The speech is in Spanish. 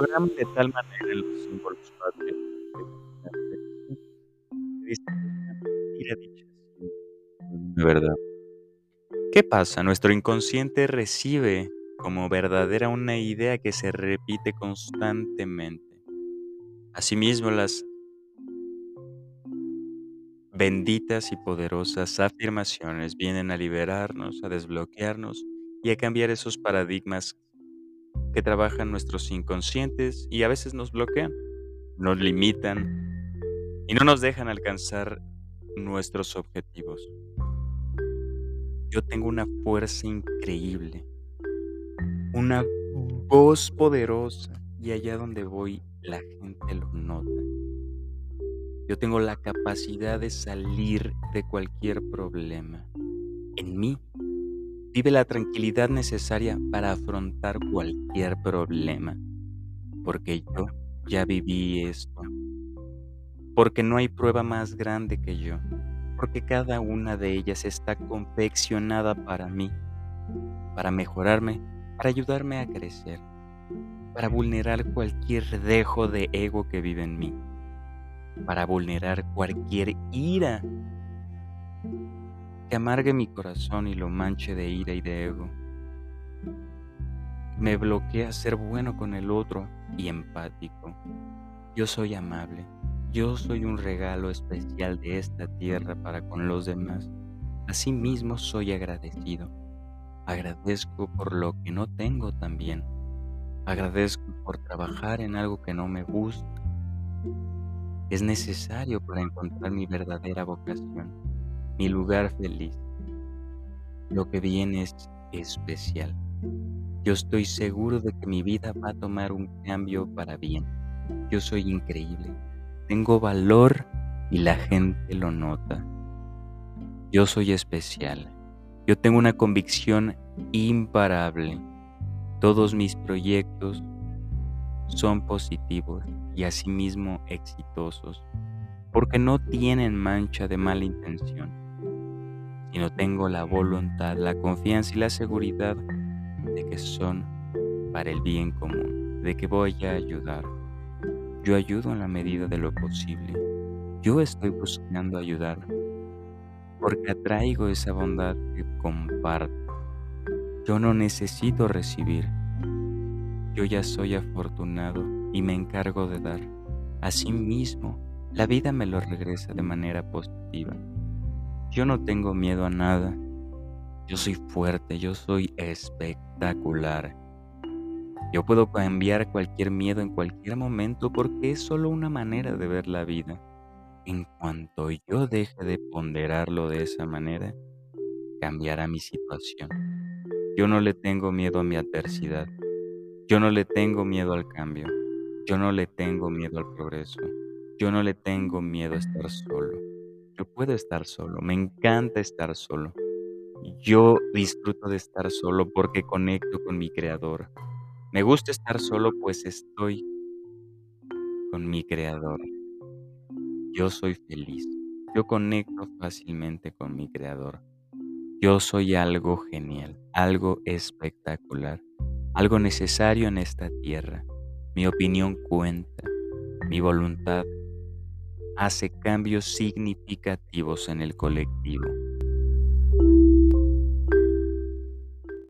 de tal manera. ¿Qué pasa? Nuestro inconsciente recibe como verdadera una idea que se repite constantemente. Asimismo, las benditas y poderosas afirmaciones vienen a liberarnos, a desbloquearnos y a cambiar esos paradigmas que trabajan nuestros inconscientes y a veces nos bloquean, nos limitan y no nos dejan alcanzar nuestros objetivos. Yo tengo una fuerza increíble, una voz poderosa y allá donde voy la gente lo nota. Yo tengo la capacidad de salir de cualquier problema. En mí vive la tranquilidad necesaria para afrontar cualquier problema, porque yo ya viví esto, porque no hay prueba más grande que yo, porque cada una de ellas está confeccionada para mí, para mejorarme, para ayudarme a crecer, para vulnerar cualquier dejo de ego que vive en mí, para vulnerar cualquier ira amargue mi corazón y lo manche de ira y de ego. Me bloquea ser bueno con el otro y empático. Yo soy amable. Yo soy un regalo especial de esta tierra para con los demás. Asimismo soy agradecido. Agradezco por lo que no tengo también. Agradezco por trabajar en algo que no me gusta. Es necesario para encontrar mi verdadera vocación mi lugar feliz. Lo que viene es especial. Yo estoy seguro de que mi vida va a tomar un cambio para bien. Yo soy increíble. Tengo valor y la gente lo nota. Yo soy especial. Yo tengo una convicción imparable. Todos mis proyectos son positivos y asimismo exitosos, porque no tienen mancha de mala intención no tengo la voluntad, la confianza y la seguridad de que son para el bien común, de que voy a ayudar. Yo ayudo en la medida de lo posible. Yo estoy buscando ayudar porque atraigo esa bondad que comparto. Yo no necesito recibir. Yo ya soy afortunado y me encargo de dar. Asimismo, la vida me lo regresa de manera positiva. Yo no tengo miedo a nada. Yo soy fuerte, yo soy espectacular. Yo puedo cambiar cualquier miedo en cualquier momento porque es solo una manera de ver la vida. En cuanto yo deje de ponderarlo de esa manera, cambiará mi situación. Yo no le tengo miedo a mi adversidad. Yo no le tengo miedo al cambio. Yo no le tengo miedo al progreso. Yo no le tengo miedo a estar solo. Puedo estar solo, me encanta estar solo. Yo disfruto de estar solo porque conecto con mi creador. Me gusta estar solo pues estoy con mi creador. Yo soy feliz. Yo conecto fácilmente con mi creador. Yo soy algo genial, algo espectacular, algo necesario en esta tierra. Mi opinión cuenta, mi voluntad hace cambios significativos en el colectivo.